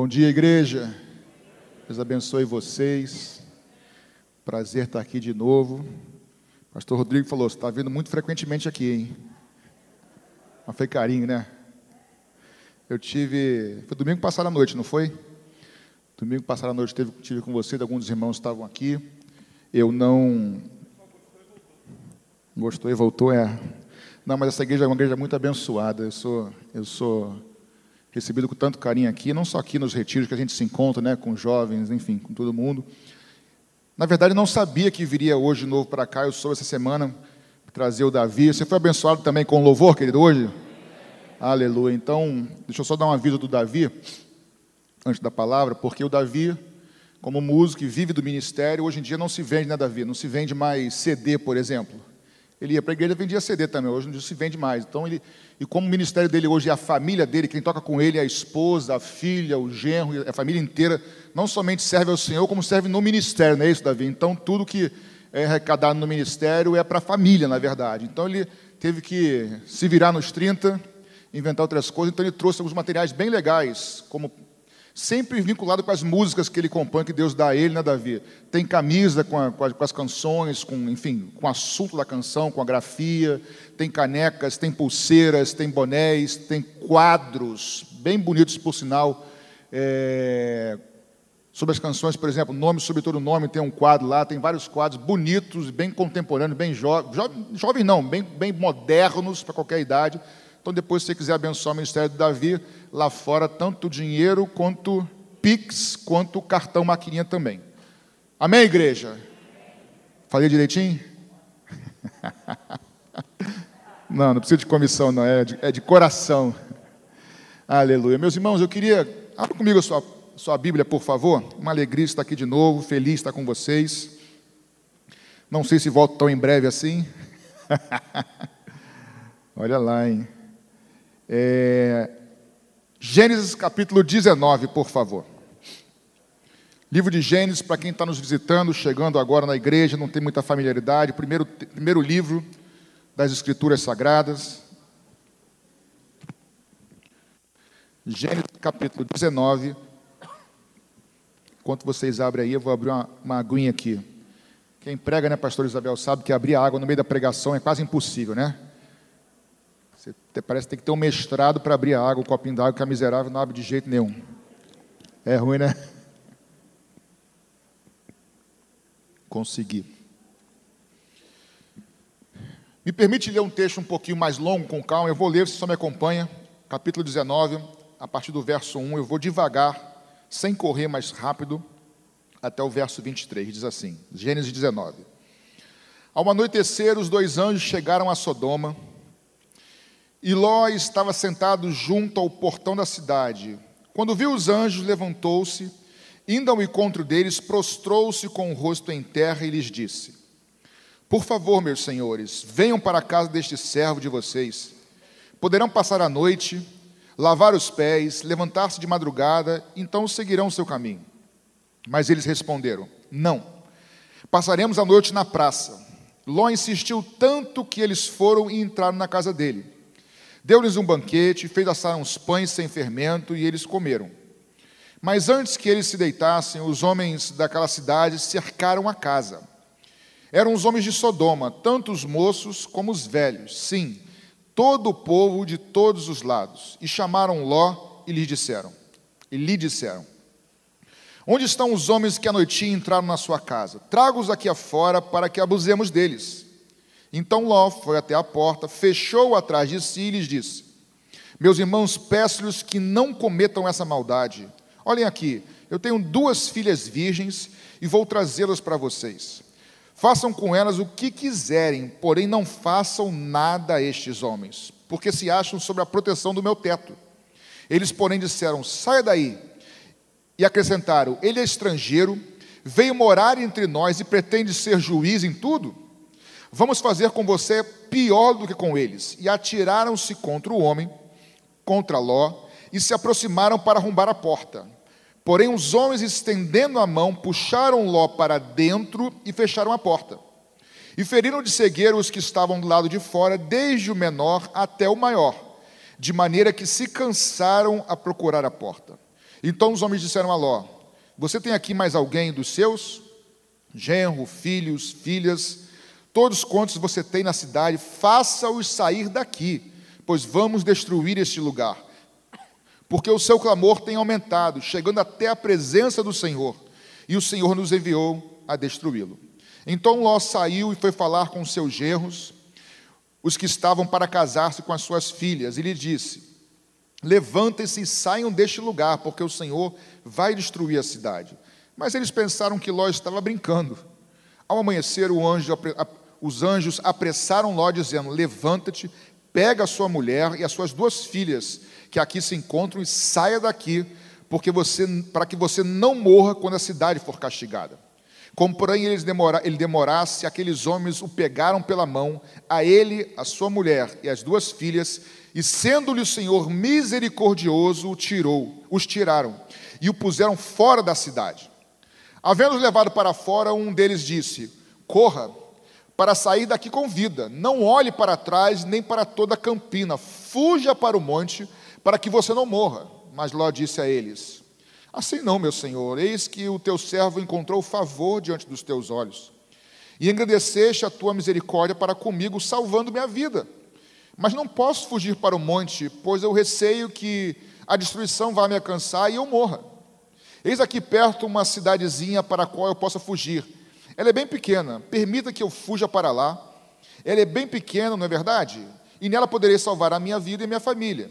Bom dia, igreja. Deus abençoe vocês. Prazer estar aqui de novo. Pastor Rodrigo falou: você está vindo muito frequentemente aqui, hein? Mas foi carinho, né? Eu tive. Foi domingo passado à noite, não foi? Domingo passado à noite tive, tive com você, alguns irmãos estavam aqui. Eu não. Gostou e voltou, é. Não, mas essa igreja é uma igreja muito abençoada. Eu sou, eu sou recebido com tanto carinho aqui, não só aqui nos retiros que a gente se encontra, né, com jovens, enfim, com todo mundo. Na verdade, não sabia que viria hoje de novo para cá. Eu soube essa semana trazer o Davi. Você foi abençoado também com louvor, querido, hoje? Aleluia. Então, deixa eu só dar um aviso do Davi, antes da palavra, porque o Davi, como músico que vive do ministério, hoje em dia não se vende, né, Davi? Não se vende mais CD, por exemplo. Ele ia para a igreja vendia CD também, hoje não se vende mais. Então ele, e como o ministério dele hoje é a família dele, quem toca com ele é a esposa, a filha, o genro, a família inteira, não somente serve ao Senhor, como serve no ministério, não é isso, Davi? Então tudo que é arrecadado no ministério é para a família, na verdade. Então ele teve que se virar nos 30, inventar outras coisas, então ele trouxe alguns materiais bem legais, como sempre vinculado com as músicas que ele compõe, que Deus dá a ele, né, Davi? Tem camisa com, a, com, com, as canções, com, enfim, com o assunto da canção, com a grafia, tem canecas, tem pulseiras, tem bonés, tem quadros, bem bonitos, por sinal, é, sobre as canções, por exemplo, Nome sobre todo nome, tem um quadro lá, tem vários quadros bonitos, bem contemporâneos, bem jovens, jovens jovem não, bem, bem modernos para qualquer idade, então, depois, se você quiser abençoar o ministério do Davi, lá fora, tanto dinheiro quanto Pix, quanto cartão maquininha também. Amém, igreja? Falei direitinho? não, não precisa de comissão, não, é de, é de coração. Aleluia. Meus irmãos, eu queria. Abra comigo a sua, sua Bíblia, por favor. Uma alegria estar aqui de novo, feliz estar com vocês. Não sei se volto tão em breve assim. Olha lá, hein? É, Gênesis capítulo 19, por favor. Livro de Gênesis, para quem está nos visitando, chegando agora na igreja, não tem muita familiaridade, primeiro, primeiro livro das Escrituras Sagradas. Gênesis capítulo 19. Enquanto vocês abrem aí, eu vou abrir uma, uma aguinha aqui. Quem prega, né, pastor Isabel, sabe que abrir água no meio da pregação é quase impossível, né? Parece que tem que ter um mestrado para abrir a água, um copinho d'água, que a miserável não abre de jeito nenhum. É ruim, né? Consegui. Me permite ler um texto um pouquinho mais longo, com calma. Eu vou ler, você só me acompanha. Capítulo 19, a partir do verso 1. Eu vou devagar, sem correr mais rápido, até o verso 23. Diz assim: Gênesis 19. Ao anoitecer, os dois anjos chegaram a Sodoma e Ló estava sentado junto ao portão da cidade. Quando viu os anjos, levantou-se, indo ao encontro deles, prostrou-se com o rosto em terra e lhes disse: Por favor, meus senhores, venham para a casa deste servo de vocês. Poderão passar a noite, lavar os pés, levantar-se de madrugada, então seguirão o seu caminho. Mas eles responderam: Não. Passaremos a noite na praça. Ló insistiu tanto que eles foram e entraram na casa dele. Deu-lhes um banquete, fez assar uns pães sem fermento e eles comeram. Mas antes que eles se deitassem, os homens daquela cidade cercaram a casa. Eram os homens de Sodoma, tanto os moços como os velhos, sim, todo o povo de todos os lados. E chamaram Ló e lhe disseram: E lhe disseram: Onde estão os homens que à noite entraram na sua casa? Traga-os aqui afora para que abusemos deles. Então Ló foi até a porta, fechou atrás de si e lhes disse: Meus irmãos, peço-lhes que não cometam essa maldade. Olhem aqui, eu tenho duas filhas virgens e vou trazê-las para vocês. Façam com elas o que quiserem, porém não façam nada a estes homens, porque se acham sob a proteção do meu teto. Eles, porém, disseram: Saia daí. E acrescentaram: Ele é estrangeiro, veio morar entre nós e pretende ser juiz em tudo? Vamos fazer com você pior do que com eles. E atiraram-se contra o homem, contra Ló, e se aproximaram para arrombar a porta. Porém, os homens, estendendo a mão, puxaram Ló para dentro e fecharam a porta. E feriram de cegueira os que estavam do lado de fora, desde o menor até o maior, de maneira que se cansaram a procurar a porta. Então os homens disseram a Ló: Você tem aqui mais alguém dos seus? Genro, filhos, filhas, todos quantos você tem na cidade, faça-os sair daqui, pois vamos destruir este lugar. Porque o seu clamor tem aumentado, chegando até a presença do Senhor, e o Senhor nos enviou a destruí-lo. Então Ló saiu e foi falar com seus genros, os que estavam para casar-se com as suas filhas, e lhe disse: Levantem-se e saiam deste lugar, porque o Senhor vai destruir a cidade. Mas eles pensaram que Ló estava brincando. Ao amanhecer, anjo, os anjos apressaram Ló, dizendo: Levanta-te, pega a sua mulher e as suas duas filhas, que aqui se encontram, e saia daqui, porque você, para que você não morra quando a cidade for castigada. Como, porém, ele, demora, ele demorasse, aqueles homens o pegaram pela mão, a ele, a sua mulher e as duas filhas, e sendo-lhe o Senhor misericordioso, o tirou, os tiraram e o puseram fora da cidade. Havendo-os levado para fora, um deles disse: Corra para sair daqui com vida, não olhe para trás nem para toda a campina, fuja para o monte, para que você não morra. Mas Ló disse a eles: Assim não, meu senhor, eis que o teu servo encontrou favor diante dos teus olhos, e engrandeceste a tua misericórdia para comigo, salvando minha vida. Mas não posso fugir para o monte, pois eu receio que a destruição vá me alcançar e eu morra. Eis aqui perto uma cidadezinha para a qual eu possa fugir. Ela é bem pequena, permita que eu fuja para lá. Ela é bem pequena, não é verdade? E nela poderei salvar a minha vida e minha família.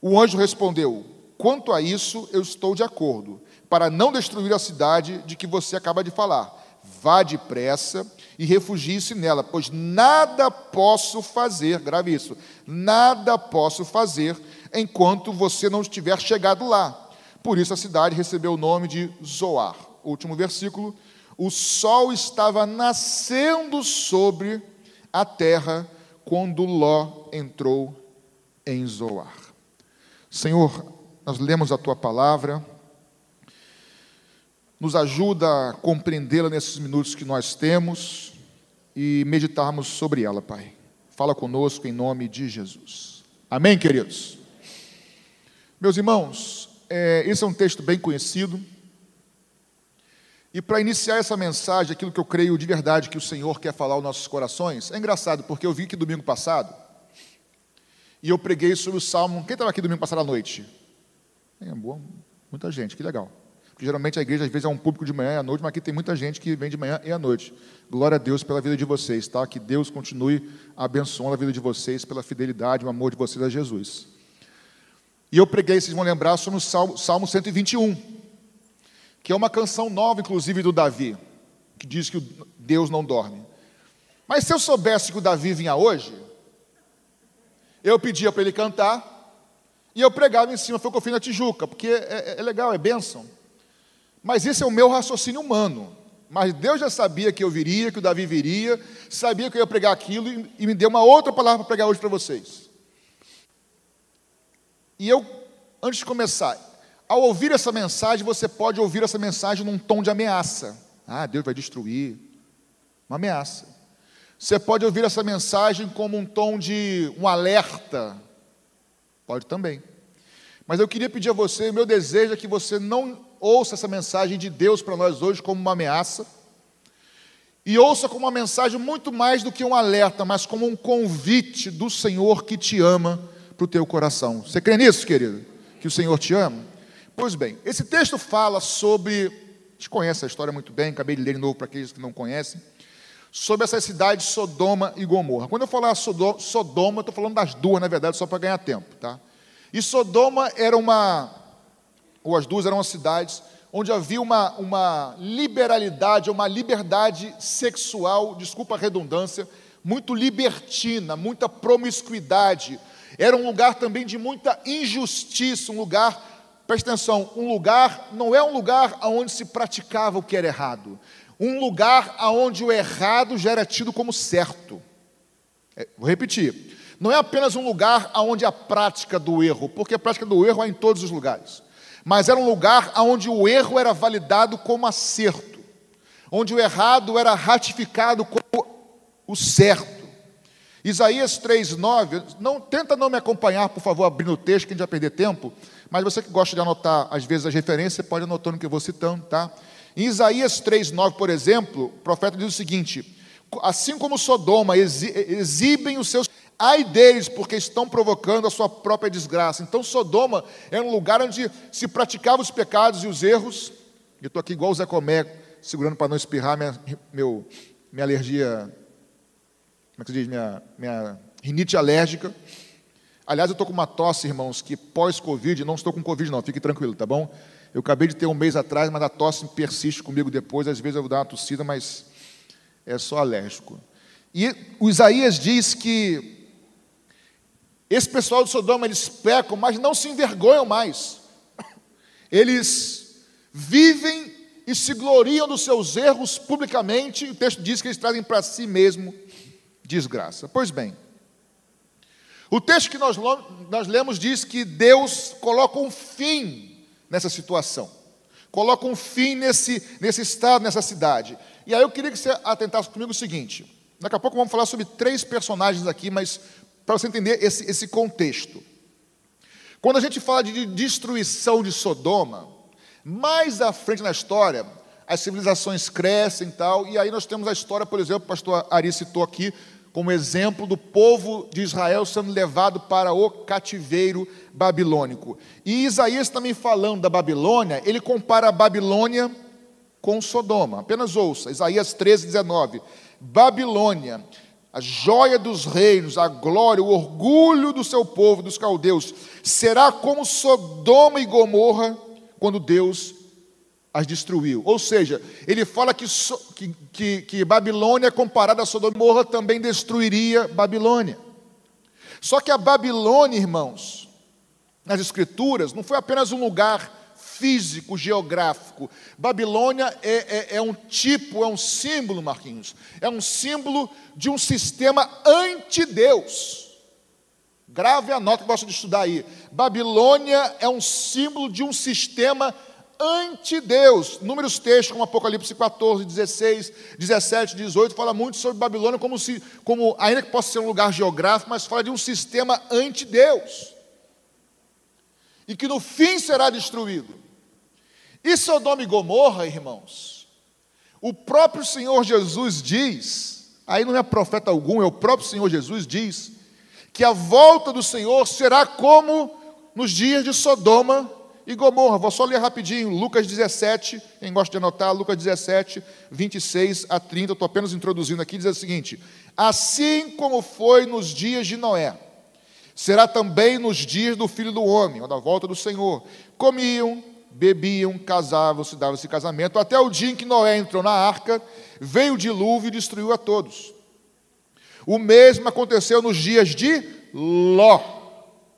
O anjo respondeu: Quanto a isso, eu estou de acordo, para não destruir a cidade de que você acaba de falar. Vá depressa e refugie-se nela, pois nada posso fazer, grave isso, nada posso fazer enquanto você não estiver chegado lá. Por isso a cidade recebeu o nome de Zoar. Último versículo. O sol estava nascendo sobre a terra quando Ló entrou em Zoar. Senhor, nós lemos a tua palavra, nos ajuda a compreendê-la nesses minutos que nós temos e meditarmos sobre ela, Pai. Fala conosco em nome de Jesus. Amém, queridos? Meus irmãos, é, esse é um texto bem conhecido. E para iniciar essa mensagem, aquilo que eu creio de verdade que o Senhor quer falar aos nossos corações, é engraçado, porque eu vi que domingo passado, e eu preguei sobre o Salmo. Quem estava aqui domingo passado à noite? É, boa, muita gente, que legal. Porque geralmente a igreja às vezes é um público de manhã e à noite, mas aqui tem muita gente que vem de manhã e à noite. Glória a Deus pela vida de vocês, tá? Que Deus continue abençoando a vida de vocês pela fidelidade, o amor de vocês a Jesus. E eu preguei, vocês vão lembrar, sobre o Salmo, Salmo 121, que é uma canção nova, inclusive, do Davi, que diz que Deus não dorme. Mas se eu soubesse que o Davi vinha hoje, eu pedia para ele cantar e eu pregava em cima, foi o que eu fiz na Tijuca, porque é, é, é legal, é bênção. Mas esse é o meu raciocínio humano. Mas Deus já sabia que eu viria, que o Davi viria, sabia que eu ia pregar aquilo e, e me deu uma outra palavra para pregar hoje para vocês. E eu, antes de começar, ao ouvir essa mensagem, você pode ouvir essa mensagem num tom de ameaça. Ah, Deus vai destruir. Uma ameaça. Você pode ouvir essa mensagem como um tom de um alerta. Pode também. Mas eu queria pedir a você, meu desejo é que você não ouça essa mensagem de Deus para nós hoje como uma ameaça, e ouça como uma mensagem muito mais do que um alerta, mas como um convite do Senhor que te ama para o teu coração. Você crê nisso, querido? Que o Senhor te ama? Pois bem, esse texto fala sobre. A gente conhece a história muito bem, acabei de ler de novo para aqueles que não conhecem. Sobre essas cidades Sodoma e Gomorra. Quando eu falar Sodoma, eu estou falando das duas, na verdade, só para ganhar tempo. Tá? E Sodoma era uma ou as duas eram cidades onde havia uma, uma liberalidade, uma liberdade sexual, desculpa a redundância, muito libertina, muita promiscuidade. Era um lugar também de muita injustiça, um lugar, presta atenção, um lugar, não é um lugar onde se praticava o que era errado, um lugar onde o errado já era tido como certo. É, vou repetir, não é apenas um lugar onde a prática do erro, porque a prática do erro é em todos os lugares mas era um lugar onde o erro era validado como acerto, onde o errado era ratificado como o certo. Isaías 3,9, não, tenta não me acompanhar, por favor, abrindo o texto, que a gente vai perder tempo, mas você que gosta de anotar, às vezes, as referências, pode anotando que eu vou citando, tá? Em Isaías 3,9, por exemplo, o profeta diz o seguinte: assim como Sodoma exibem os seus. Ai deles, porque estão provocando a sua própria desgraça. Então, Sodoma era um lugar onde se praticavam os pecados e os erros. Eu estou aqui igual o Zé Comé, segurando para não espirrar minha, meu, minha alergia. Como é que se diz? Minha, minha rinite alérgica. Aliás, eu estou com uma tosse, irmãos, que pós-Covid, não estou com Covid, não, fique tranquilo, tá bom? Eu acabei de ter um mês atrás, mas a tosse persiste comigo depois. Às vezes eu vou dar uma tossida, mas é só alérgico. E o Isaías diz que esse pessoal de Sodoma, eles pecam, mas não se envergonham mais. Eles vivem e se gloriam dos seus erros publicamente. O texto diz que eles trazem para si mesmo desgraça. Pois bem, o texto que nós, nós lemos diz que Deus coloca um fim nessa situação, coloca um fim nesse, nesse estado, nessa cidade. E aí eu queria que você atentasse comigo o seguinte: daqui a pouco vamos falar sobre três personagens aqui, mas para você entender esse, esse contexto. Quando a gente fala de destruição de Sodoma, mais à frente na história, as civilizações crescem e tal, e aí nós temos a história, por exemplo, o pastor Ari citou aqui, como exemplo do povo de Israel sendo levado para o cativeiro babilônico. E Isaías também falando da Babilônia, ele compara a Babilônia com Sodoma. Apenas ouça, Isaías 13, 19. Babilônia, a joia dos reinos, a glória, o orgulho do seu povo, dos caldeus, será como Sodoma e Gomorra quando Deus as destruiu. Ou seja, ele fala que, que, que, que Babilônia, comparada a Sodoma e Gomorra, também destruiria Babilônia. Só que a Babilônia, irmãos, nas Escrituras, não foi apenas um lugar físico, geográfico. Babilônia é, é, é, um tipo, é um símbolo, Marquinhos, é um símbolo de um sistema anti-Deus. Grave a nota que gosta de estudar aí. Babilônia é um símbolo de um sistema anti-Deus. Números textos, como Apocalipse 14, 16, 17, 18, fala muito sobre Babilônia como se, como, ainda que possa ser um lugar geográfico, mas fala de um sistema anti-Deus. E que no fim será destruído. E Sodoma e Gomorra, irmãos, o próprio Senhor Jesus diz, aí não é profeta algum, é o próprio Senhor Jesus diz, que a volta do Senhor será como nos dias de Sodoma e Gomorra. Vou só ler rapidinho, Lucas 17, quem gosta de anotar, Lucas 17, 26 a 30, estou apenas introduzindo aqui, diz o seguinte: Assim como foi nos dias de Noé, será também nos dias do filho do homem, ou da volta do Senhor. Comiam, bebiam, casavam-se, davam-se casamento, até o dia em que Noé entrou na arca, veio o dilúvio e destruiu a todos. O mesmo aconteceu nos dias de Ló,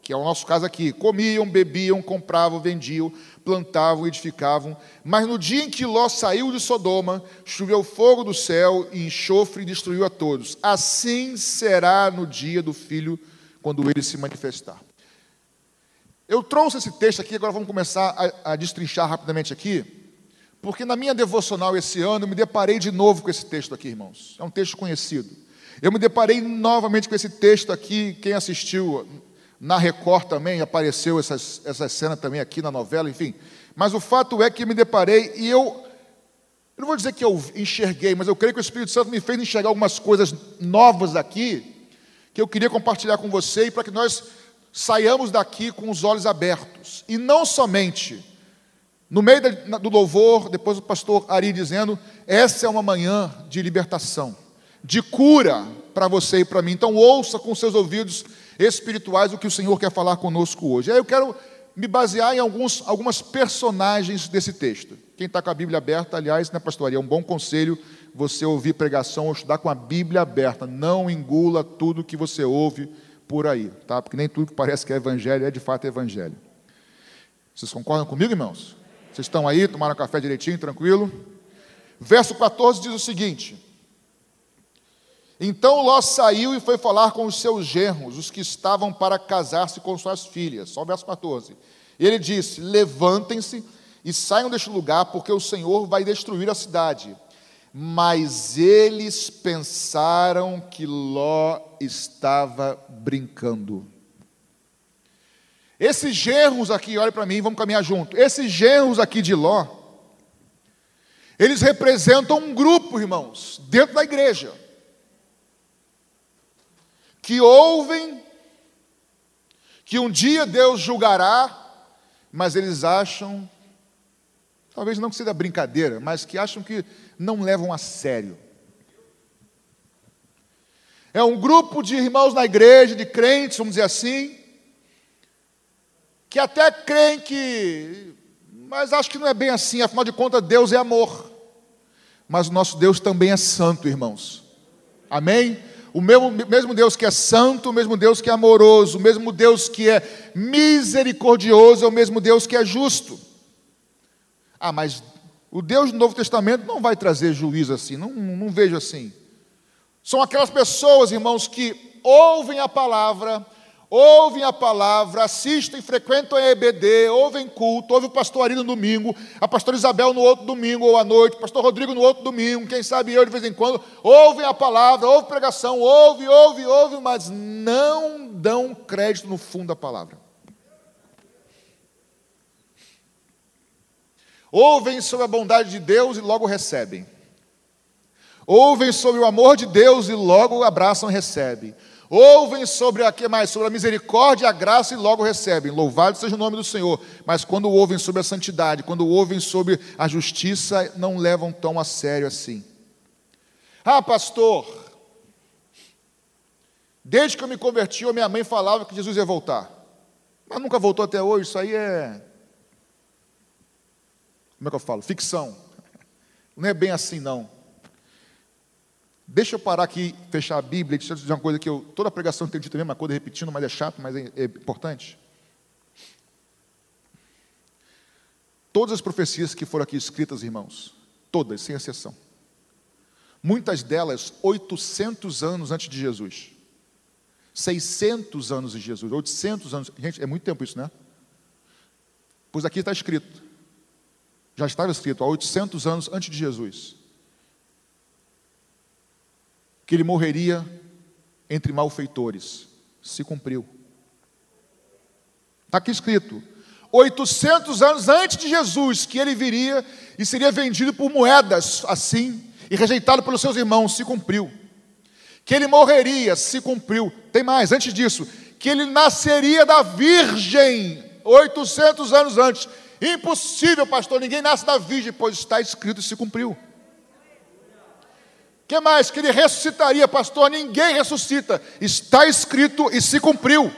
que é o nosso caso aqui. Comiam, bebiam, compravam, vendiam, plantavam, edificavam. Mas no dia em que Ló saiu de Sodoma, choveu fogo do céu e enxofre e destruiu a todos. Assim será no dia do filho, quando ele se manifestar. Eu trouxe esse texto aqui, agora vamos começar a, a destrinchar rapidamente aqui, porque na minha devocional esse ano eu me deparei de novo com esse texto aqui, irmãos. É um texto conhecido. Eu me deparei novamente com esse texto aqui, quem assistiu na Record também, apareceu essas, essa cena também aqui na novela, enfim. Mas o fato é que me deparei e eu, eu não vou dizer que eu enxerguei, mas eu creio que o Espírito Santo me fez enxergar algumas coisas novas aqui, que eu queria compartilhar com você e para que nós saiamos daqui com os olhos abertos. E não somente no meio do louvor, depois o pastor Ari dizendo: essa é uma manhã de libertação, de cura para você e para mim. Então, ouça com seus ouvidos espirituais o que o Senhor quer falar conosco hoje. Aí eu quero me basear em alguns, algumas personagens desse texto. Quem está com a Bíblia aberta, aliás, né, pastor Ari, é um bom conselho você ouvir pregação ou estudar com a Bíblia aberta. Não engula tudo que você ouve por aí, tá? Porque nem tudo que parece que é evangelho é de fato evangelho. Vocês concordam comigo, irmãos? Vocês estão aí, tomaram café direitinho, tranquilo? Verso 14 diz o seguinte: Então Ló saiu e foi falar com os seus genros, os que estavam para casar-se com suas filhas. Só o verso 14. E ele disse: Levantem-se e saiam deste lugar, porque o Senhor vai destruir a cidade. Mas eles pensaram que Ló estava brincando. Esses genros aqui, olha para mim, vamos caminhar junto. Esses genros aqui de Ló, eles representam um grupo, irmãos, dentro da igreja, que ouvem que um dia Deus julgará, mas eles acham, talvez não que seja brincadeira, mas que acham que não levam a sério. É um grupo de irmãos na igreja, de crentes, vamos dizer assim, que até creem que, mas acho que não é bem assim, afinal de contas, Deus é amor. Mas o nosso Deus também é santo, irmãos. Amém? O mesmo, Deus que é santo, o mesmo Deus que é amoroso, o mesmo Deus que é misericordioso, é o mesmo Deus que é justo. Ah, mas o Deus do Novo Testamento não vai trazer juízo assim, não, não vejo assim. São aquelas pessoas, irmãos, que ouvem a palavra, ouvem a palavra, assistem, frequentam a EBD, ouvem culto, ouvem o pastor Ari no domingo, a pastora Isabel no outro domingo ou à noite, o pastor Rodrigo no outro domingo, quem sabe eu de vez em quando, ouvem a palavra, ouvem pregação, ouve, ouve, ouve, mas não dão crédito no fundo da palavra. Ouvem sobre a bondade de Deus e logo recebem. Ouvem sobre o amor de Deus e logo abraçam e recebem. Ouvem sobre a que mais? Sobre a misericórdia e a graça e logo recebem. Louvado seja o nome do Senhor. Mas quando ouvem sobre a santidade, quando ouvem sobre a justiça, não levam tão a sério assim. Ah, pastor, desde que eu me converti, a minha mãe falava que Jesus ia voltar. Mas nunca voltou até hoje, isso aí é. Como é que eu falo? Ficção. Não é bem assim, não. Deixa eu parar aqui, fechar a Bíblia e dizer uma coisa que eu, toda pregação tem dito a mesma coisa, repetindo, mas é chato, mas é, é importante. Todas as profecias que foram aqui escritas, irmãos, todas, sem exceção, muitas delas 800 anos antes de Jesus, 600 anos de Jesus, 800 anos, gente, é muito tempo isso, né? Pois aqui está escrito, já estava escrito há 800 anos antes de Jesus que ele morreria entre malfeitores. Se cumpriu. Está aqui escrito. 800 anos antes de Jesus, que ele viria e seria vendido por moedas assim, e rejeitado pelos seus irmãos, se cumpriu. Que ele morreria, se cumpriu. Tem mais, antes disso, que ele nasceria da Virgem, 800 anos antes. Impossível, pastor, ninguém nasce da Virgem, pois está escrito e se cumpriu que mais? Que ele ressuscitaria, pastor? Ninguém ressuscita. Está escrito e se cumpriu.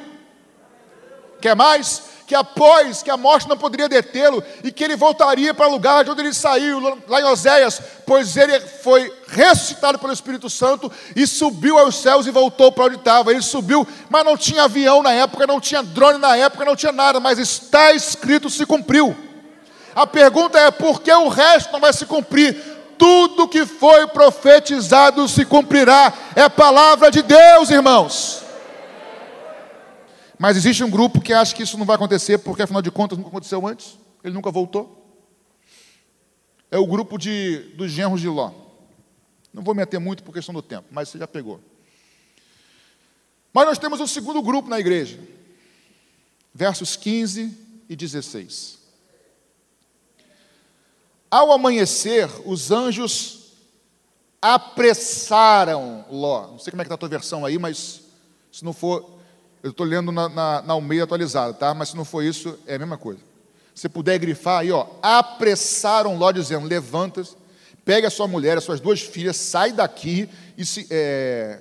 Quer mais? Que após que a morte não poderia detê-lo e que ele voltaria para o lugar de onde ele saiu, lá em Oséias, pois ele foi ressuscitado pelo Espírito Santo e subiu aos céus e voltou para onde estava. Ele subiu, mas não tinha avião na época, não tinha drone na época, não tinha nada, mas está escrito, se cumpriu. A pergunta é: por que o resto não vai se cumprir? Tudo que foi profetizado se cumprirá. É palavra de Deus, irmãos. Mas existe um grupo que acha que isso não vai acontecer, porque afinal de contas nunca aconteceu antes, ele nunca voltou. É o grupo de, dos genros de Ló. Não vou me ater muito por questão do tempo, mas você já pegou. Mas nós temos um segundo grupo na igreja, versos 15 e 16. Ao amanhecer, os anjos apressaram Ló. Não sei como é que está a tua versão aí, mas se não for, eu estou lendo na, na, na Almeida atualizada, tá? Mas se não for isso, é a mesma coisa. Se puder grifar aí, ó, apressaram Ló, dizendo: levanta-se, a sua mulher, as suas duas filhas, sai daqui e se, é,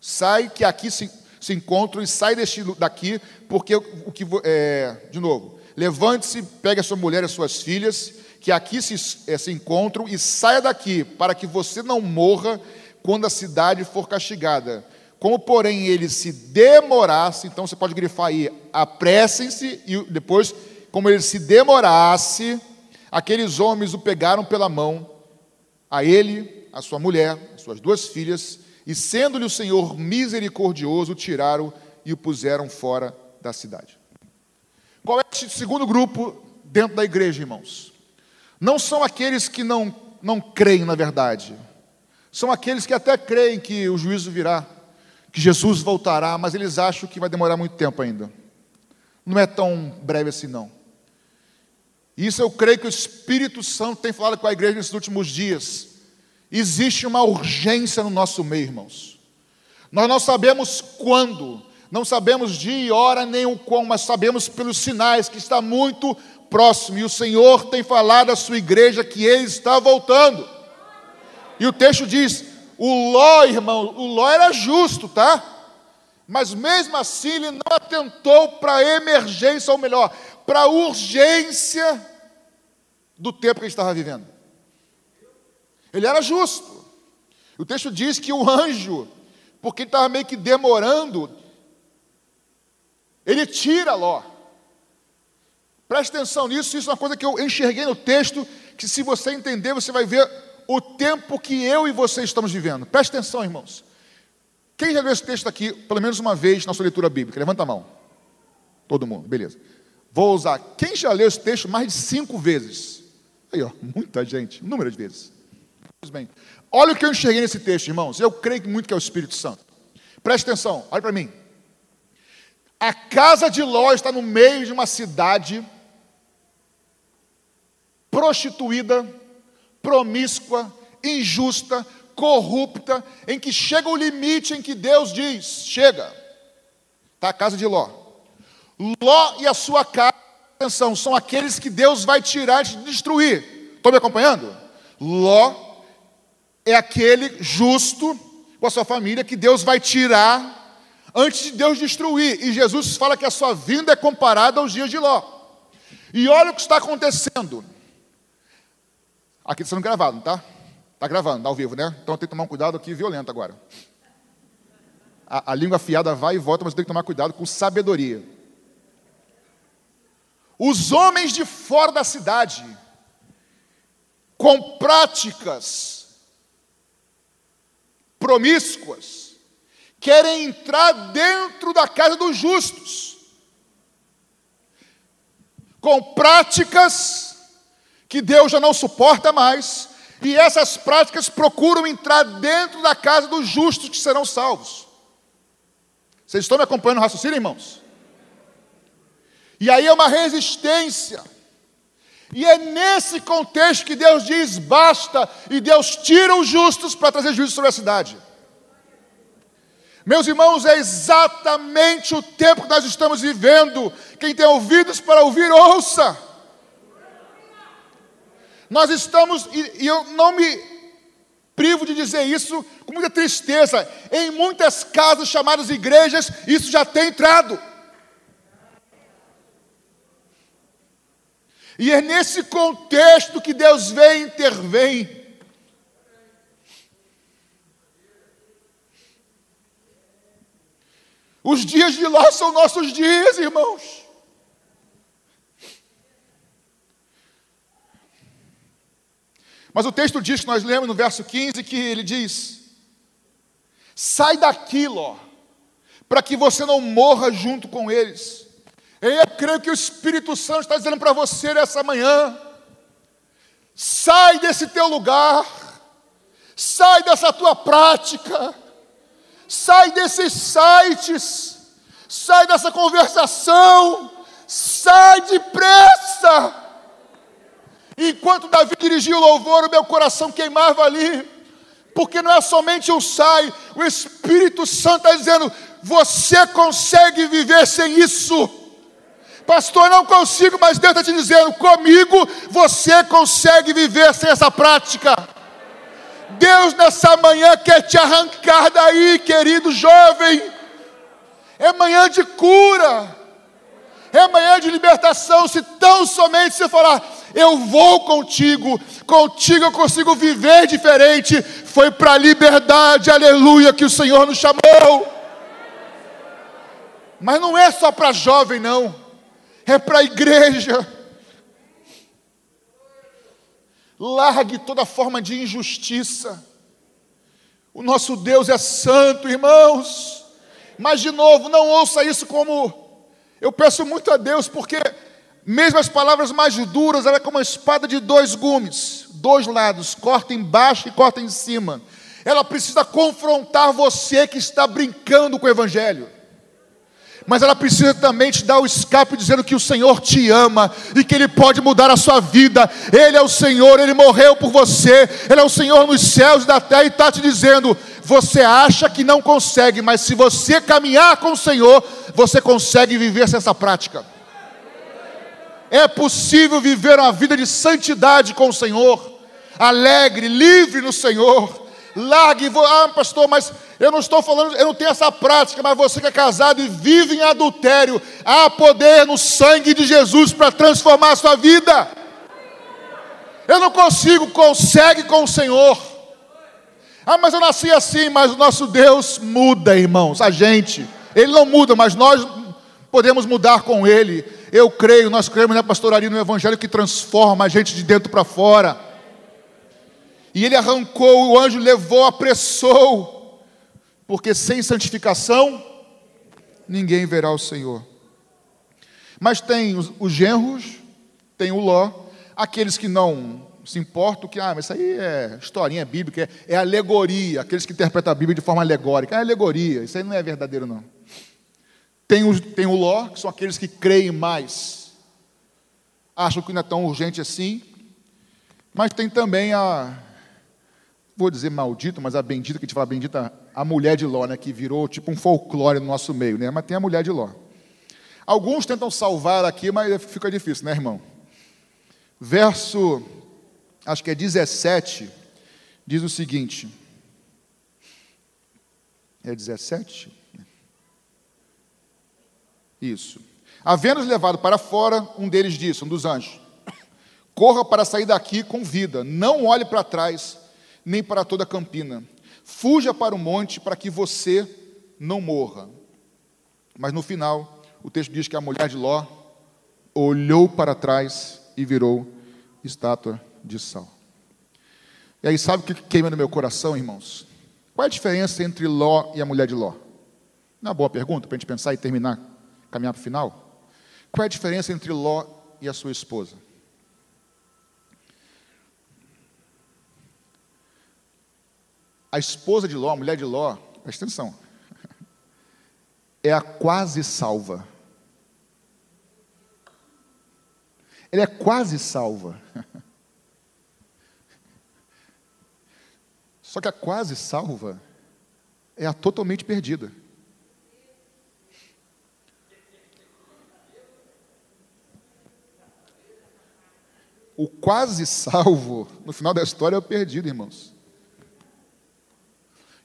sai que aqui se, se encontram e sai deste, daqui, porque o, que é, de novo, levante-se, pegue a sua mulher e as suas filhas que aqui se, é, se encontram e saia daqui, para que você não morra quando a cidade for castigada. Como, porém, ele se demorasse, então você pode grifar aí, apressem-se, e depois, como ele se demorasse, aqueles homens o pegaram pela mão, a ele, a sua mulher, as suas duas filhas, e sendo-lhe o Senhor misericordioso, o tiraram e o puseram fora da cidade. Qual é esse segundo grupo dentro da igreja, irmãos? Não são aqueles que não, não creem na verdade, são aqueles que até creem que o juízo virá, que Jesus voltará, mas eles acham que vai demorar muito tempo ainda. Não é tão breve assim, não. Isso eu creio que o Espírito Santo tem falado com a igreja nesses últimos dias. Existe uma urgência no nosso meio, irmãos. Nós não sabemos quando, não sabemos dia e hora nem o quão, mas sabemos pelos sinais que está muito próximo. E o Senhor tem falado à sua igreja que Ele está voltando. E o texto diz: o Ló, irmão, o Ló era justo, tá? Mas mesmo assim ele não atentou para a emergência, ou melhor, para a urgência do tempo que ele estava vivendo. Ele era justo. O texto diz que o anjo, porque ele estava meio que demorando, ele tira Ló. Preste atenção nisso, isso é uma coisa que eu enxerguei no texto, que se você entender, você vai ver o tempo que eu e você estamos vivendo. Preste atenção, irmãos. Quem já leu esse texto aqui, pelo menos uma vez, na sua leitura bíblica? Levanta a mão. Todo mundo, beleza. Vou usar. Quem já leu esse texto mais de cinco vezes? Aí, ó, muita gente, número de vezes. Pois bem, olha o que eu enxerguei nesse texto, irmãos. Eu creio muito que é o Espírito Santo. Preste atenção, olha para mim. A casa de Ló está no meio de uma cidade prostituída, promíscua, injusta, corrupta, em que chega o limite em que Deus diz: chega. Está a casa de Ló. Ló e a sua casa, atenção, são aqueles que Deus vai tirar e destruir. Estão me acompanhando? Ló é aquele justo com a sua família que Deus vai tirar antes de Deus destruir. E Jesus fala que a sua vinda é comparada aos dias de Ló. E olha o que está acontecendo. Aqui está sendo gravado, tá? Está gravando, ao vivo, né? Então tem que tomar um cuidado aqui violento agora. A, a língua afiada vai e volta, mas tem que tomar cuidado com sabedoria. Os homens de fora da cidade, com práticas promíscuas, querem entrar dentro da casa dos justos, com práticas que Deus já não suporta mais, e essas práticas procuram entrar dentro da casa dos justos que serão salvos. Vocês estão me acompanhando no raciocínio, irmãos? E aí é uma resistência. E é nesse contexto que Deus diz basta, e Deus tira os justos para trazer juízo sobre a cidade. Meus irmãos, é exatamente o tempo que nós estamos vivendo. Quem tem ouvidos para ouvir, ouça. Nós estamos, e, eu não me privo de dizer isso com muita tristeza, em muitas casas chamadas igrejas, isso já tem entrado. E é nesse contexto que Deus vem e intervém. Os dias de lá são nossos dias, irmãos. Mas o texto diz que nós lemos no verso 15 que ele diz: Sai daqui, Ló, para que você não morra junto com eles. Eu creio que o Espírito Santo está dizendo para você nessa manhã: sai desse teu lugar, sai dessa tua prática, sai desses sites, sai dessa conversação, sai depressa Enquanto Davi dirigia o louvor, o meu coração queimava ali, porque não é somente um sai, o Espírito Santo está dizendo: você consegue viver sem isso. Pastor, não consigo, mas Deus está te dizendo: comigo você consegue viver sem essa prática. Deus nessa manhã quer te arrancar daí, querido jovem. É manhã de cura, é manhã de libertação. Se tão somente você falar, eu vou contigo, contigo eu consigo viver diferente. Foi para a liberdade, aleluia, que o Senhor nos chamou. Mas não é só para jovem, não, é para a igreja. Largue toda forma de injustiça. O nosso Deus é santo, irmãos. Mas, de novo, não ouça isso como. Eu peço muito a Deus, porque mesmo as palavras mais duras, ela é como uma espada de dois gumes, dois lados, corta embaixo e corta em cima. ela precisa confrontar você que está brincando com o Evangelho. Mas ela precisa também te dar o escape dizendo que o Senhor te ama e que Ele pode mudar a sua vida. Ele é o Senhor, Ele morreu por você, Ele é o Senhor nos céus e da terra e está te dizendo: você acha que não consegue, mas se você caminhar com o Senhor, você consegue viver essa prática. É possível viver uma vida de santidade com o Senhor, alegre, livre no Senhor. Largue, ah, pastor, mas eu não estou falando, eu não tenho essa prática, mas você que é casado e vive em adultério, há poder no sangue de Jesus para transformar a sua vida. Eu não consigo, consegue com o Senhor. Ah, mas eu nasci assim, mas o nosso Deus muda, irmãos, a gente. Ele não muda, mas nós podemos mudar com Ele. Eu creio, nós cremos, né, pastor Ari, no Evangelho que transforma a gente de dentro para fora. E ele arrancou, o anjo levou, apressou, porque sem santificação ninguém verá o Senhor. Mas tem os, os genros, tem o Ló, aqueles que não se importam, que, ah, mas isso aí é historinha bíblica, é, é alegoria, aqueles que interpretam a Bíblia de forma alegórica, é alegoria, isso aí não é verdadeiro não. Tem, os, tem o Ló, que são aqueles que creem mais, acham que não é tão urgente assim, mas tem também a, vou dizer maldito, mas a bendita, que a gente fala bendita, a mulher de Ló, né, que virou tipo um folclore no nosso meio, né, mas tem a mulher de Ló. Alguns tentam salvar aqui, mas fica difícil, né, irmão? Verso, acho que é 17, diz o seguinte. É 17? Isso. Havendo-os levado para fora, um deles disse, um dos anjos: Corra para sair daqui com vida, não olhe para trás, nem para toda a campina. Fuja para o monte para que você não morra. Mas no final, o texto diz que a mulher de Ló olhou para trás e virou estátua de sal. E aí, sabe o que queima no meu coração, irmãos? Qual é a diferença entre Ló e a mulher de Ló? Não é uma boa pergunta para a gente pensar e terminar, caminhar para o final? Qual é a diferença entre Ló e a sua esposa? A esposa de Ló, a mulher de Ló, presta atenção, é a quase salva. Ela é quase salva. Só que a quase salva é a totalmente perdida. O quase salvo, no final da história, é o perdido, irmãos.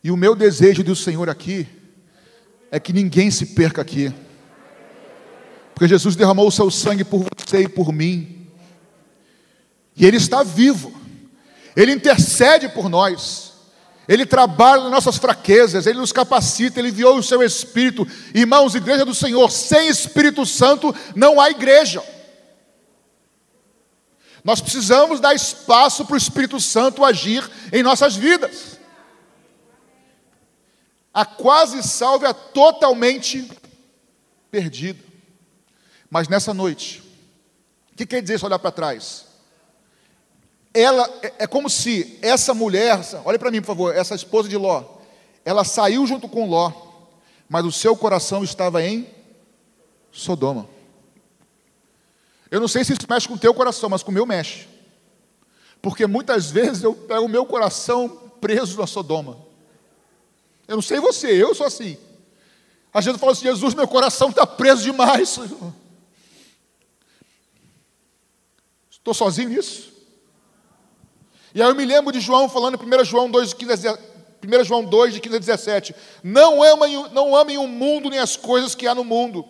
E o meu desejo do Senhor aqui é que ninguém se perca aqui. Porque Jesus derramou o seu sangue por você e por mim. E Ele está vivo. Ele intercede por nós. Ele trabalha nas nossas fraquezas, Ele nos capacita, Ele enviou o seu Espírito. Irmãos, igreja do Senhor, sem Espírito Santo não há igreja. Nós precisamos dar espaço para o Espírito Santo agir em nossas vidas. A quase salva é totalmente perdida. Mas nessa noite, o que quer dizer isso olhar para trás? Ela é, é como se essa mulher, olha para mim por favor, essa esposa de Ló, ela saiu junto com Ló, mas o seu coração estava em Sodoma. Eu não sei se isso mexe com o teu coração, mas com o meu mexe. Porque muitas vezes eu pego o meu coração preso na Sodoma. Eu não sei você, eu sou assim. A gente fala assim: Jesus, meu coração está preso demais. Estou sozinho nisso. E aí eu me lembro de João falando em 1 João 2, de 15 a 1 João 2, de 15 a 17. Não amem, não amem o mundo nem as coisas que há no mundo.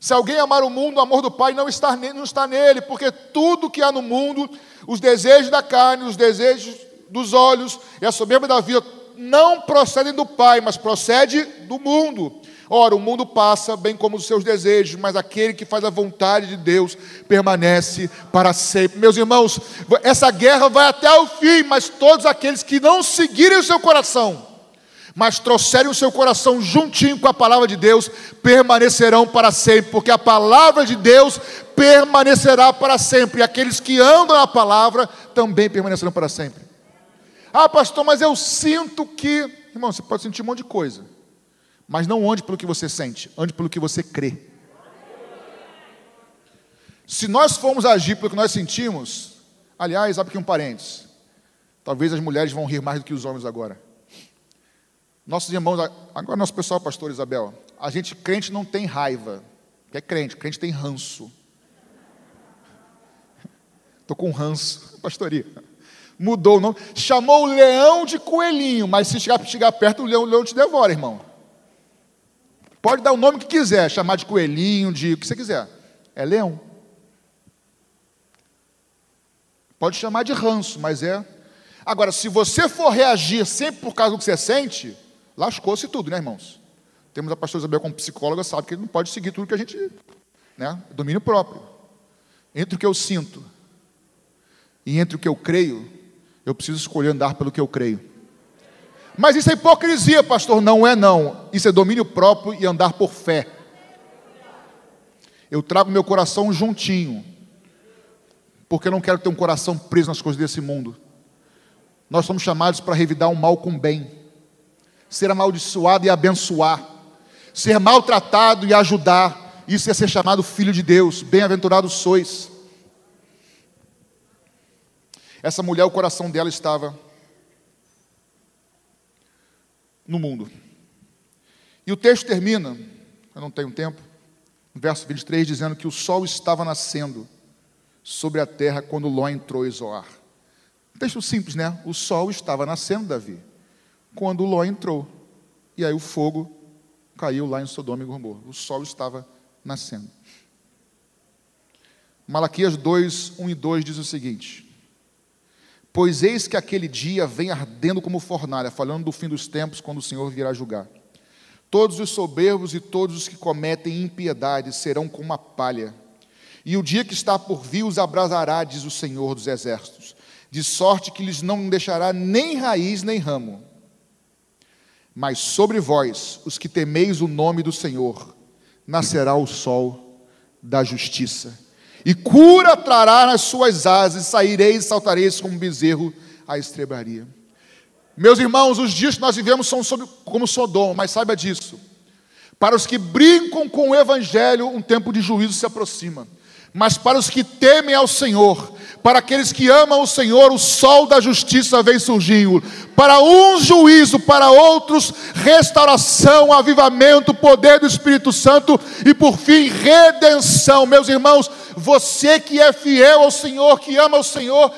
Se alguém amar o mundo, o amor do Pai não está, não está nele, porque tudo que há no mundo, os desejos da carne, os desejos dos olhos e a soberba da vida, não procedem do Pai, mas procede do mundo. Ora, o mundo passa, bem como os seus desejos, mas aquele que faz a vontade de Deus permanece para sempre. Meus irmãos, essa guerra vai até o fim, mas todos aqueles que não seguirem o seu coração, mas trouxerem o seu coração juntinho com a palavra de Deus, permanecerão para sempre, porque a palavra de Deus permanecerá para sempre, e aqueles que andam na palavra também permanecerão para sempre. Ah, pastor, mas eu sinto que. Irmão, você pode sentir um monte de coisa. Mas não ande pelo que você sente, ande pelo que você crê. Se nós formos agir pelo que nós sentimos, aliás, abre aqui um parênteses. Talvez as mulheres vão rir mais do que os homens agora. Nossos irmãos, agora nosso pessoal, pastor Isabel, a gente crente não tem raiva, que é crente, crente tem ranço. Estou com ranço, pastoria. Mudou o nome, chamou o leão de coelhinho, mas se chegar, chegar perto, o leão, o leão te devora, irmão. Pode dar o nome que quiser, chamar de coelhinho, de o que você quiser. É leão. Pode chamar de ranço, mas é. Agora, se você for reagir sempre por causa do que você sente, lascou-se tudo, né, irmãos? Temos a pastora Isabel como psicóloga, sabe que ele não pode seguir tudo que a gente. Né? Domínio próprio. Entre o que eu sinto e entre o que eu creio, eu preciso escolher andar pelo que eu creio. Mas isso é hipocrisia, pastor. Não é, não. Isso é domínio próprio e andar por fé. Eu trago meu coração juntinho, porque eu não quero ter um coração preso nas coisas desse mundo. Nós somos chamados para revidar o mal com bem, ser amaldiçoado e abençoar, ser maltratado e ajudar. Isso é ser chamado filho de Deus. Bem-aventurados sois. Essa mulher, o coração dela estava no mundo. E o texto termina, eu não tenho tempo, no verso 23, dizendo que o sol estava nascendo sobre a terra quando Ló entrou em Zoar. Um texto simples, né? O sol estava nascendo, Davi, quando Ló entrou. E aí o fogo caiu lá em Sodoma e Gomorra. O sol estava nascendo. Malaquias 2, 1 e 2 diz o seguinte: Pois eis que aquele dia vem ardendo como fornalha, falando do fim dos tempos, quando o Senhor virá julgar. Todos os soberbos e todos os que cometem impiedade serão como uma palha. E o dia que está por vir os abrasará, diz o Senhor dos Exércitos, de sorte que lhes não deixará nem raiz nem ramo. Mas sobre vós, os que temeis o nome do Senhor, nascerá o sol da justiça. E cura trará nas suas asas, e saireis e saltareis como um bezerro à estrebaria. Meus irmãos, os dias que nós vivemos são como Sodoma, mas saiba disso. Para os que brincam com o Evangelho, um tempo de juízo se aproxima. Mas para os que temem ao Senhor, para aqueles que amam o Senhor, o sol da justiça vem surgindo. Para uns juízo, para outros restauração, avivamento, poder do Espírito Santo e por fim redenção. Meus irmãos, você que é fiel ao Senhor, que ama o Senhor,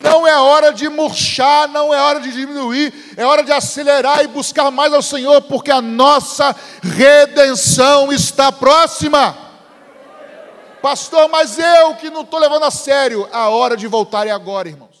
não é hora de murchar, não é hora de diminuir, é hora de acelerar e buscar mais ao Senhor, porque a nossa redenção está próxima. Pastor, mas eu que não estou levando a sério, a hora de voltar é agora, irmão.